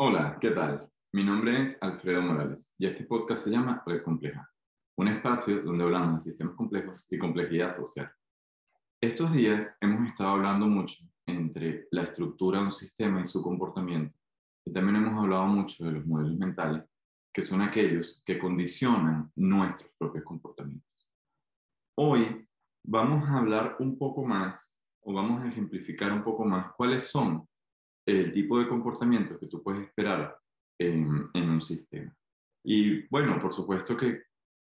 Hola, ¿qué tal? Mi nombre es Alfredo Morales y este podcast se llama Red Compleja, un espacio donde hablamos de sistemas complejos y complejidad social. Estos días hemos estado hablando mucho entre la estructura de un sistema y su comportamiento y también hemos hablado mucho de los modelos mentales, que son aquellos que condicionan nuestros propios comportamientos. Hoy vamos a hablar un poco más o vamos a ejemplificar un poco más cuáles son el tipo de comportamiento que tú puedes esperar en, un sistema. Y bueno, por supuesto que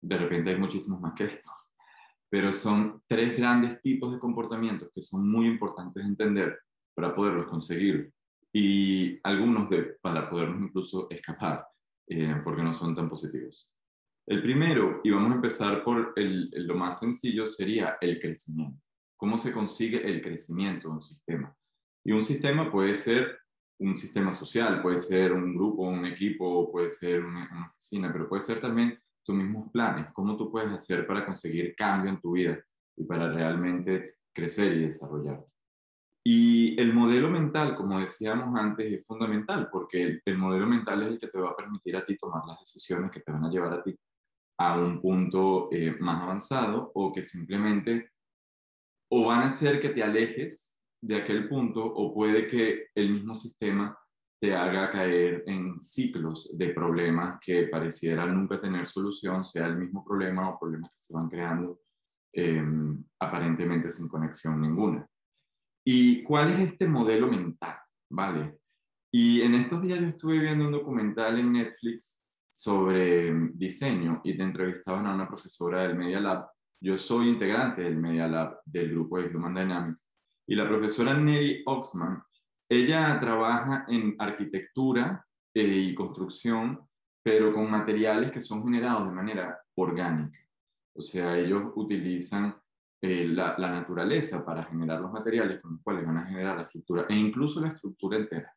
de repente hay muchísimos más que estos, pero son tres grandes tipos de comportamientos que son muy importantes de entender para poderlos conseguir y algunos de, para podernos incluso escapar, eh, porque no son tan positivos. El primero, y vamos a empezar por el, lo más sencillo, sería el crecimiento. ¿Cómo se consigue el crecimiento de un sistema? Y un sistema puede ser un sistema social, puede ser un grupo, un equipo, puede ser una, oficina, pero puede ser también tus mismos planes, cómo tú puedes hacer para conseguir cambio en tu vida y para realmente crecer y desarrollarte. Y el modelo mental, como decíamos antes, es fundamental porque el, modelo mental es el que te va a permitir a ti tomar las decisiones que te van a llevar a ti a un punto eh, más avanzado o que simplemente o van a hacer que te alejes de aquel punto o puede que el mismo sistema te haga caer en ciclos de problemas que parecieran nunca tener solución, sea el mismo problema o problemas que se van creando em, aparentemente sin conexión ninguna. ¿Y cuál es este modelo mental? ¿Vale? Y en estos días yo estuve viendo un documental en Netflix sobre diseño y te entrevistaban a una profesora del Media Lab. Yo soy integrante del Media Lab del grupo de Human Dynamics y la profesora Nelly Oxman, ella trabaja en arquitectura eh, y construcción, pero con materiales que son generados de manera orgánica. O sea, ellos utilizan eh, la, la, naturaleza para generar los materiales con los cuales van a generar la estructura e incluso la estructura entera.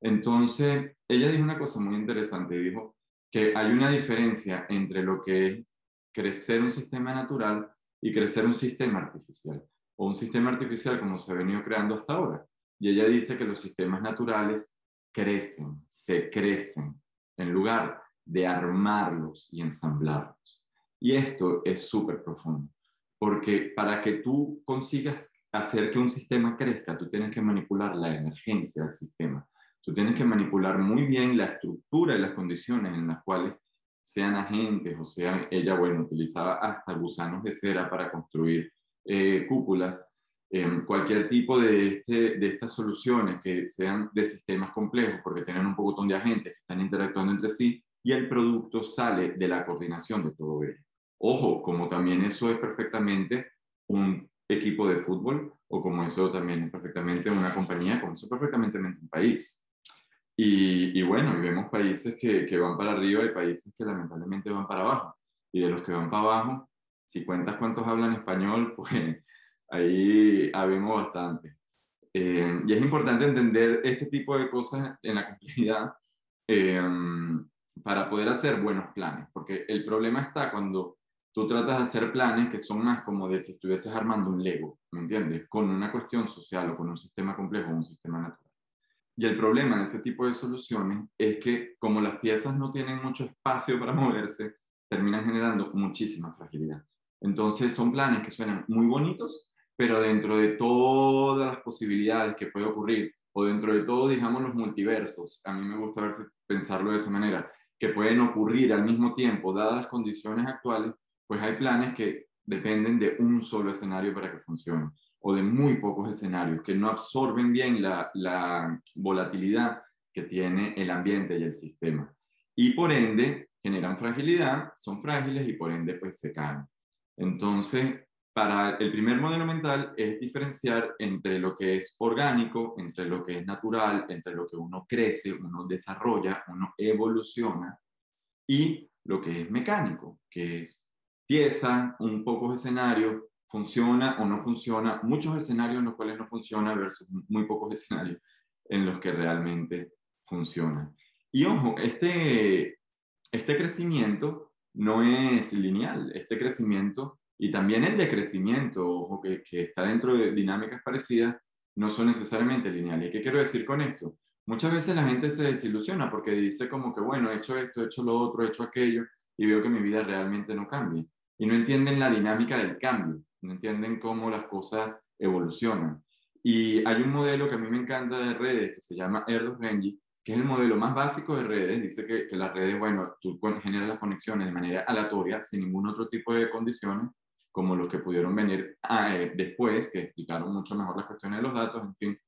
Entonces, ella dijo una cosa muy interesante, dijo que hay una diferencia entre lo que es crecer un sistema natural y crecer un sistema artificial un sistema artificial como se ha venido creando hasta ahora. Y ella dice que los sistemas naturales crecen, se crecen, en lugar de armarlos y ensamblarlos. Y esto es súper profundo, porque para que tú consigas hacer que un sistema crezca, tú tienes que manipular la emergencia del sistema. Tú tienes que manipular muy bien la estructura y las condiciones en las cuales sean agentes o sean, ella, bueno, utilizaba hasta gusanos de cera para construir eh, cúpulas, cualquier tipo de, este, de estas soluciones que sean de sistemas complejos, porque tienen un poco de agentes que están interactuando entre sí, y el producto sale de la coordinación de todo ello. Ojo, como también eso es perfectamente un equipo de fútbol, o como eso también es perfectamente una compañía, como eso es perfectamente un país. Y, y bueno, vemos países que, que van para arriba y países que lamentablemente van para abajo. Y de los que van para abajo, si cuentas cuántos hablan español, pues ahí habemos bastante. Eh, y es importante entender este tipo de cosas en la complejidad eh, para poder hacer buenos planes, porque el problema está cuando tú tratas de hacer planes que son más como de si estuvieses armando un Lego, ¿me entiendes? Con una cuestión social o con un sistema complejo o un sistema natural. Y el problema de ese tipo de soluciones es que como las piezas no tienen mucho espacio para moverse, terminan generando muchísima fragilidad. Entonces son planes que suenan muy bonitos, pero dentro de todas las posibilidades que puede ocurrir, o dentro de todo, digamos, los multiversos, a mí me gusta pensarlo de esa manera, que pueden ocurrir al mismo tiempo, dadas las condiciones actuales, pues hay planes que dependen de un solo escenario para que funcionen, o de muy pocos escenarios, que no absorben bien la, la volatilidad que tiene el ambiente y el sistema. Y por ende, generan fragilidad, son frágiles y por ende, pues se caen. Entonces, para el primer modelo mental es diferenciar entre lo que es orgánico, entre lo que es natural, entre lo que uno crece, uno desarrolla, uno evoluciona, y lo que es mecánico, que es pieza, un poco escenario, funciona o no funciona, muchos escenarios en los cuales no funciona versus muy pocos escenarios en los que realmente funciona. Y ojo, este, este crecimiento no es lineal. Este crecimiento y también el decrecimiento, ojo, que, está dentro de dinámicas parecidas, no son necesariamente lineales. ¿Qué quiero decir con esto? Muchas veces la gente se desilusiona porque dice como que, bueno, he hecho esto, he hecho lo otro, he hecho aquello, y veo que mi vida realmente no cambia. Y no entienden la dinámica del cambio, no entienden cómo las cosas evolucionan. Y hay un modelo que a mí me encanta de redes que se llama Erdos que es el modelo más básico de redes. Dice que, que las redes, bueno, tú generas las conexiones de manera aleatoria, sin ningún otro tipo de condiciones, como los que pudieron venir ah, eh, después, que explicaron mucho mejor las cuestiones de los datos, en fin.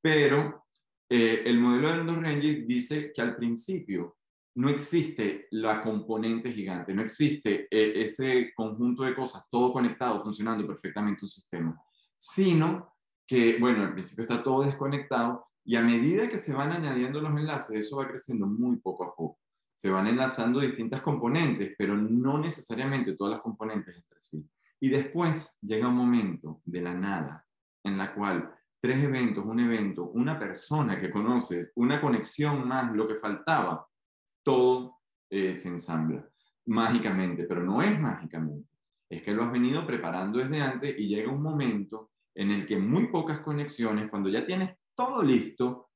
Pero eh, el modelo de Renji dice que al principio no existe la componente gigante, no existe eh, ese conjunto de cosas, todo conectado, funcionando perfectamente un sistema, sino que, bueno, al principio está todo desconectado y a medida que se van añadiendo los enlaces, eso va creciendo muy poco a poco. Se van enlazando distintas componentes, pero no necesariamente todas las componentes entre sí. Y después llega un momento de la nada en la cual tres eventos, un evento, una persona que conoces, una conexión más, lo que faltaba, todo eh, se ensambla mágicamente, pero no es mágicamente. Es que lo has venido preparando desde antes y llega un momento en el que muy pocas conexiones, cuando ya tienes todo listo,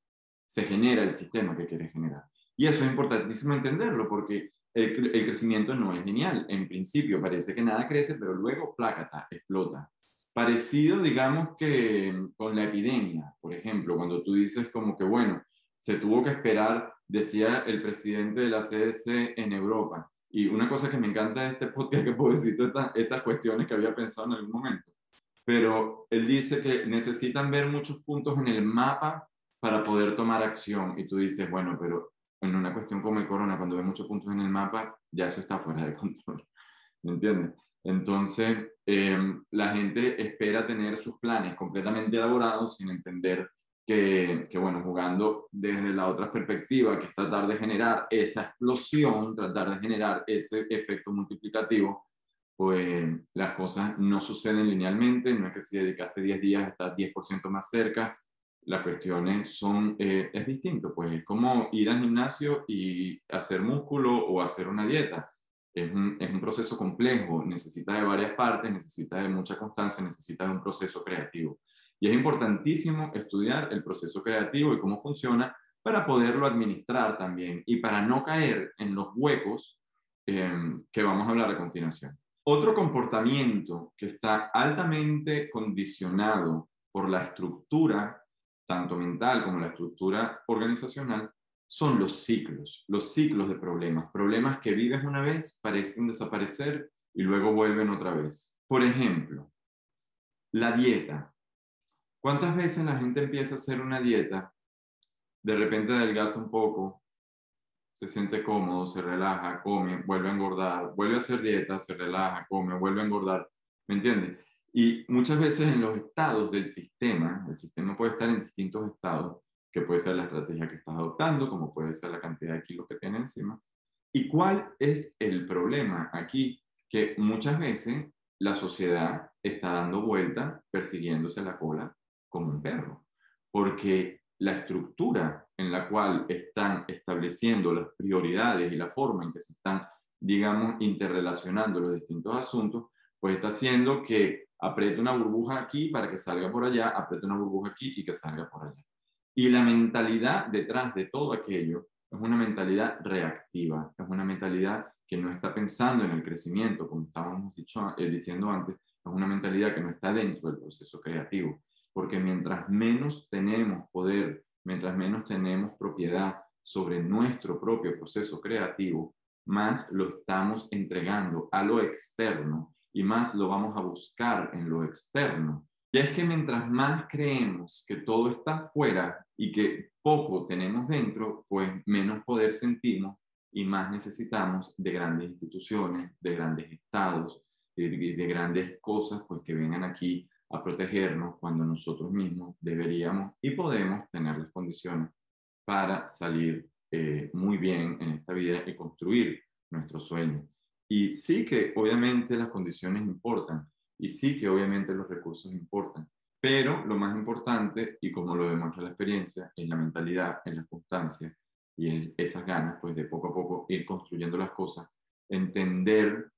se genera el sistema que quieres generar. Y eso es importantísimo entenderlo porque el, el, crecimiento no es lineal. En principio parece que nada crece, pero luego plácata, explota. Parecido, digamos que con la epidemia, por ejemplo, cuando tú dices como que, bueno, se tuvo que esperar, decía el presidente de la CDC en Europa. Y una cosa que me encanta de este podcast que puedo decir estas, estas cuestiones que había pensado en algún momento pero él dice que necesitan ver muchos puntos en el mapa para poder tomar acción. Y tú dices, bueno, pero en una cuestión como el corona, cuando ve muchos puntos en el mapa, ya eso está fuera de control. ¿Me entiendes? Entonces, em, la gente espera tener sus planes completamente elaborados sin entender que, que, bueno, jugando desde la otra perspectiva, que es tratar de generar esa explosión, tratar de generar ese efecto multiplicativo, pues las cosas no suceden linealmente, no es que si dedicaste 10 días estás 10% más cerca, las cuestiones son, eh, es distinto, pues es como ir al gimnasio y hacer músculo o hacer una dieta. Es un, es un proceso complejo, necesita de varias partes, necesita de mucha constancia, necesita de un proceso creativo. Y es importantísimo estudiar el proceso creativo y cómo funciona para poderlo administrar también y para no caer en los huecos eh, que vamos a hablar a continuación. Otro comportamiento que está altamente condicionado por la estructura, tanto mental como la estructura organizacional, son los ciclos, los ciclos de problemas. Problemas que vives una vez, parecen desaparecer y luego vuelven otra vez. Por ejemplo, la dieta. ¿Cuántas veces la gente empieza a hacer una dieta, de repente adelgaza un poco, se siente cómodo, se relaja, come, vuelve a engordar, vuelve a hacer dieta, se relaja, come, vuelve a engordar, ¿me entiendes? Y muchas veces en los estados del sistema, el sistema puede estar en distintos estados, que puede ser la estrategia que estás adoptando, como puede ser la cantidad de kilos que tiene encima. ¿Y cuál es el problema aquí? Que muchas veces la sociedad está dando vuelta persiguiéndose la cola como un perro, porque la estructura en la cual están estableciendo las prioridades y la forma en que se están, digamos, interrelacionando los distintos asuntos, pues está haciendo que apriete una burbuja aquí para que salga por allá, apriete una burbuja aquí y que salga por allá. Y la mentalidad detrás de todo aquello es una mentalidad reactiva, es una mentalidad que no está pensando en el crecimiento, como estábamos dicho, eh, diciendo antes, es una mentalidad que no está dentro del proceso creativo, porque mientras menos tenemos poder mientras menos tenemos propiedad sobre nuestro propio proceso creativo, más lo estamos entregando a lo externo y más lo vamos a buscar en lo externo. Y es que mientras más creemos que todo está fuera y que poco tenemos dentro, pues menos poder sentimos y más necesitamos de grandes instituciones, de grandes estados, de, de grandes cosas pues que vengan aquí a protegernos cuando nosotros mismos deberíamos y podemos tener las condiciones para salir eh, muy bien en esta vida y construir nuestro sueño. Y sí que obviamente las condiciones importan y sí que obviamente los recursos importan, pero lo más importante, y como lo demuestra la experiencia, es la mentalidad, en la constancia y esas ganas pues de poco a poco ir construyendo las cosas, entender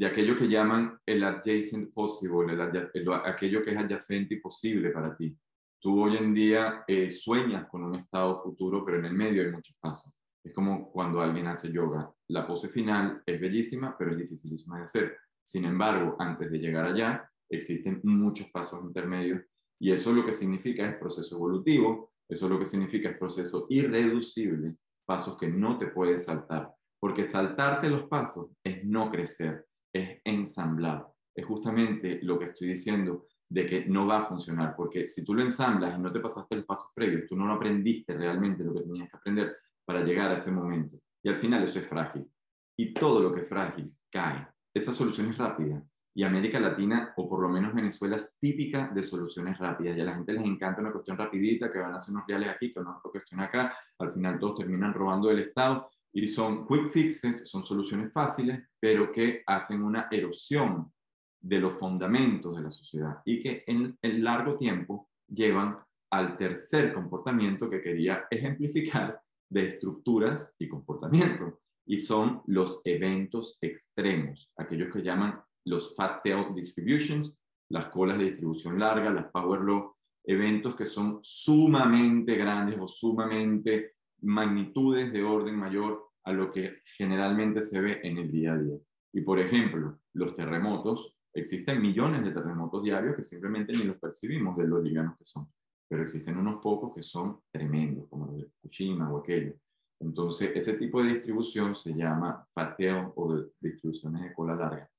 de aquello que llaman el adjacent possible, el, aquello que es adyacente y posible para ti. tú hoy en día eh, sueñas con un estado futuro, pero en el medio hay muchos pasos. Es como cuando alguien hace yoga. La pose final es bellísima, pero es dificilísima de hacer. Sin embargo, antes de llegar allá, existen muchos pasos intermedios y eso lo que significa es proceso evolutivo, eso lo que significa es proceso irreducible, pasos que no te puedes saltar, porque saltarte los pasos es no crecer, es ensamblar. Es justamente lo que estoy diciendo de que no va a funcionar, porque si tú lo ensamblas y no te pasaste los pasos previos, tú no aprendiste realmente lo que tenías que aprender para llegar a ese momento. Y al final eso es frágil. Y todo lo que es frágil cae. Esa solución es rápida. Y América Latina, o por lo menos Venezuela, es típica de soluciones rápidas. Y a la gente les encanta una cuestión rapidita, que van a hacer unos reales aquí, que una cuestión acá. Al final todos terminan robando del Estado. Y son quick fixes, son soluciones fáciles, pero que hacen una erosión de los fundamentos de la sociedad y que en el largo tiempo llevan al tercer comportamiento que quería ejemplificar de estructuras y comportamiento, y son los eventos extremos, aquellos que llaman los fat tail distributions, las colas de distribución larga, las power law, eventos que son sumamente grandes o sumamente magnitudes de orden mayor a lo que generalmente se ve en el día a día. Y por ejemplo, los terremotos Existen millones de terremotos diarios que simplemente ni los percibimos de los livianos que son, pero existen unos pocos que son tremendos, como los de Fukushima o aquello. Entonces, ese tipo de distribución se llama pateo o de distribuciones de cola larga.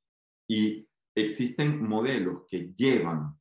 Y existen modelos que llevan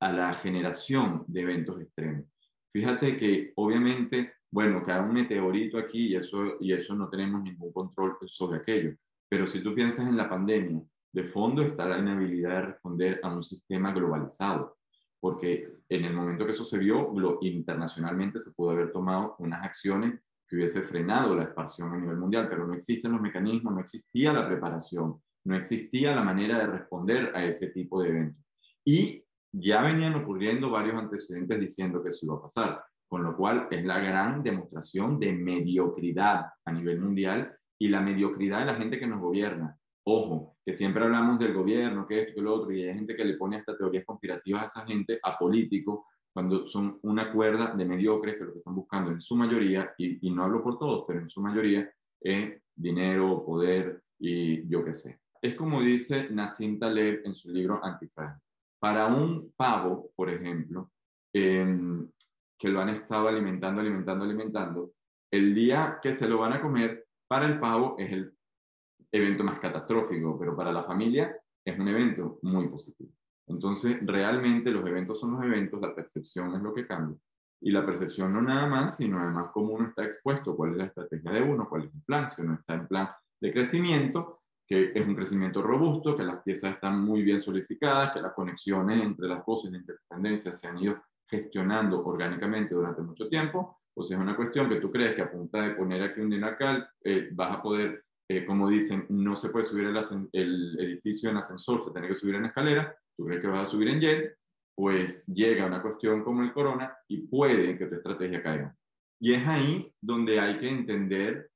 a la generación de eventos extremos. Fíjate que obviamente, bueno, cae un meteorito aquí y eso, y eso no tenemos ningún control sobre aquello. Pero si tú piensas en la pandemia, de fondo está la inhabilidad de responder a un sistema globalizado, porque en el momento que eso se vio, internacionalmente se pudo haber tomado unas acciones que hubiese frenado la expansión a nivel mundial, pero no existen los mecanismos, no existía la preparación, no existía la manera de responder a ese tipo de eventos. Y ya venían ocurriendo varios antecedentes diciendo que eso iba a pasar, con lo cual es la gran demostración de mediocridad a nivel mundial y la mediocridad de la gente que nos gobierna. Ojo, que siempre hablamos del gobierno, que esto, que lo otro, y hay gente que le pone hasta teorías conspirativas a esa gente, a políticos, cuando son una cuerda de mediocres que lo que están buscando en su mayoría, y, no hablo por todos, pero en su mayoría, es dinero, poder y yo qué sé. Es como dice Nassim Taleb en su libro Antifragile. Para un pavo, por ejemplo, em, que lo han estado alimentando, alimentando, alimentando, el día que se lo van a comer, para el pavo es el evento más catastrófico, pero para la familia es un evento muy positivo. Entonces, realmente los eventos son los eventos, la percepción es lo que cambia. Y la percepción no nada más, sino además cómo uno está expuesto, cuál es la estrategia de uno, cuál es el plan, si uno está en plan de crecimiento, que es un crecimiento robusto, que las piezas están muy bien solidificadas, que las conexiones entre las cosas de interdependencia se han ido gestionando orgánicamente durante mucho tiempo, o sea, es una cuestión que tú crees que a punta de poner aquí un dinacal eh, vas a poder eh, como dicen, no se puede subir el, edificio en ascensor, se tiene que subir en escalera, tú crees que vas a subir en jet, pues llega una cuestión como el corona y puede que tu estrategia caiga. Y es ahí donde hay que entender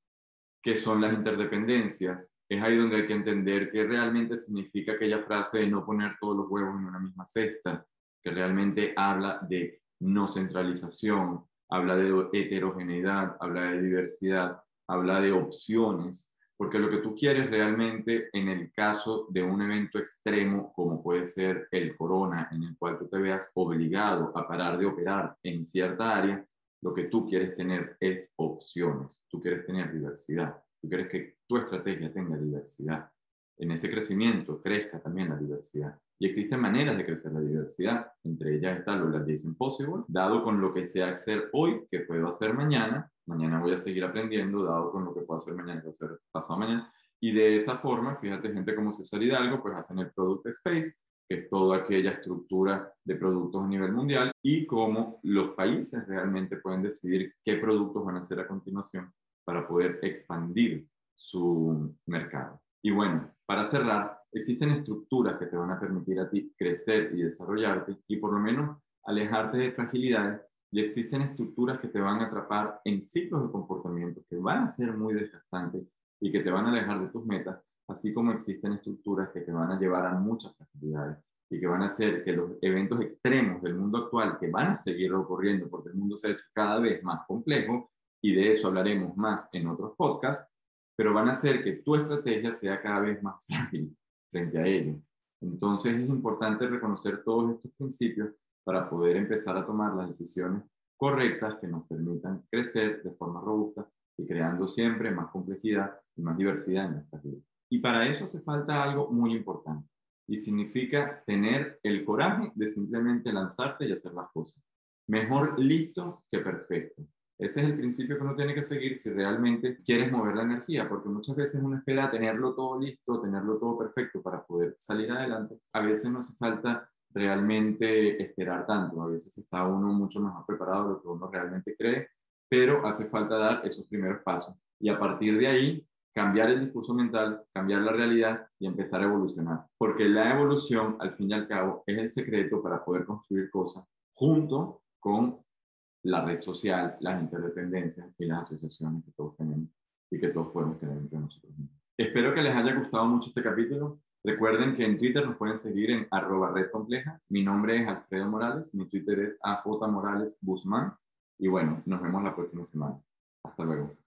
qué son las interdependencias, es ahí donde hay que entender qué realmente significa aquella frase de no poner todos los huevos en una misma cesta, que realmente habla de no centralización, habla de heterogeneidad, habla de diversidad, habla de opciones porque lo que tú quieres realmente en el caso de un evento extremo como puede ser el corona, en el cual tú te veas obligado a parar de operar en cierta área, lo que tú quieres tener es opciones, tú quieres tener diversidad, tú quieres que tu estrategia tenga diversidad. En ese crecimiento crezca también la diversidad. Y existen maneras de crecer la diversidad, entre ellas está lo de las Impossible, dado con lo que sé hacer hoy, que puedo hacer mañana, mañana voy a seguir aprendiendo, dado con lo que puedo hacer mañana, puedo hacer pasado mañana. Y de esa forma, fíjate, gente como César Hidalgo, pues hacen el Product Space, que es toda aquella estructura de productos a nivel mundial, y cómo los países realmente pueden decidir qué productos van a hacer a continuación para poder expandir su mercado. Y bueno, para cerrar, existen estructuras que te van a permitir a ti crecer y desarrollarte y por lo menos alejarte de fragilidades y existen estructuras que te van a atrapar en ciclos de comportamiento que van a ser muy desgastantes y que te van a alejar de tus metas, así como existen estructuras que te van a llevar a muchas fragilidades. y que van a hacer que los eventos extremos del mundo actual, que van a seguir ocurriendo porque el mundo se ha hecho cada vez más complejo, y de eso hablaremos más en otros podcasts, pero van a hacer que tu estrategia sea cada vez más frágil frente a ello. Entonces es importante reconocer todos estos principios para poder empezar a tomar las decisiones correctas que nos permitan crecer de forma robusta y creando siempre más complejidad y más diversidad en nuestras vidas. Y para eso hace falta algo muy importante y significa tener el coraje de simplemente lanzarte y hacer las cosas. Mejor listo que perfecto. Ese es el principio que uno tiene que seguir si realmente quieres mover la energía, porque muchas veces uno espera tenerlo todo listo, tenerlo todo perfecto para poder salir adelante. A veces no hace falta realmente esperar tanto, a veces está uno mucho mejor preparado de lo que uno realmente cree, pero hace falta dar esos primeros pasos. Y a partir de ahí, cambiar el discurso mental, cambiar la realidad y empezar a evolucionar. Porque la evolución, al fin y al cabo, es el secreto para poder construir cosas junto con la red social, las interdependencias y las asociaciones que todos tenemos y que todos podemos tener entre nosotros Espero que les haya gustado mucho este capítulo. Recuerden que en Twitter nos pueden seguir en arroba red compleja. Mi nombre es Alfredo Morales, mi Twitter es AJ Morales Guzmán. Y bueno, nos vemos la próxima semana. Hasta luego.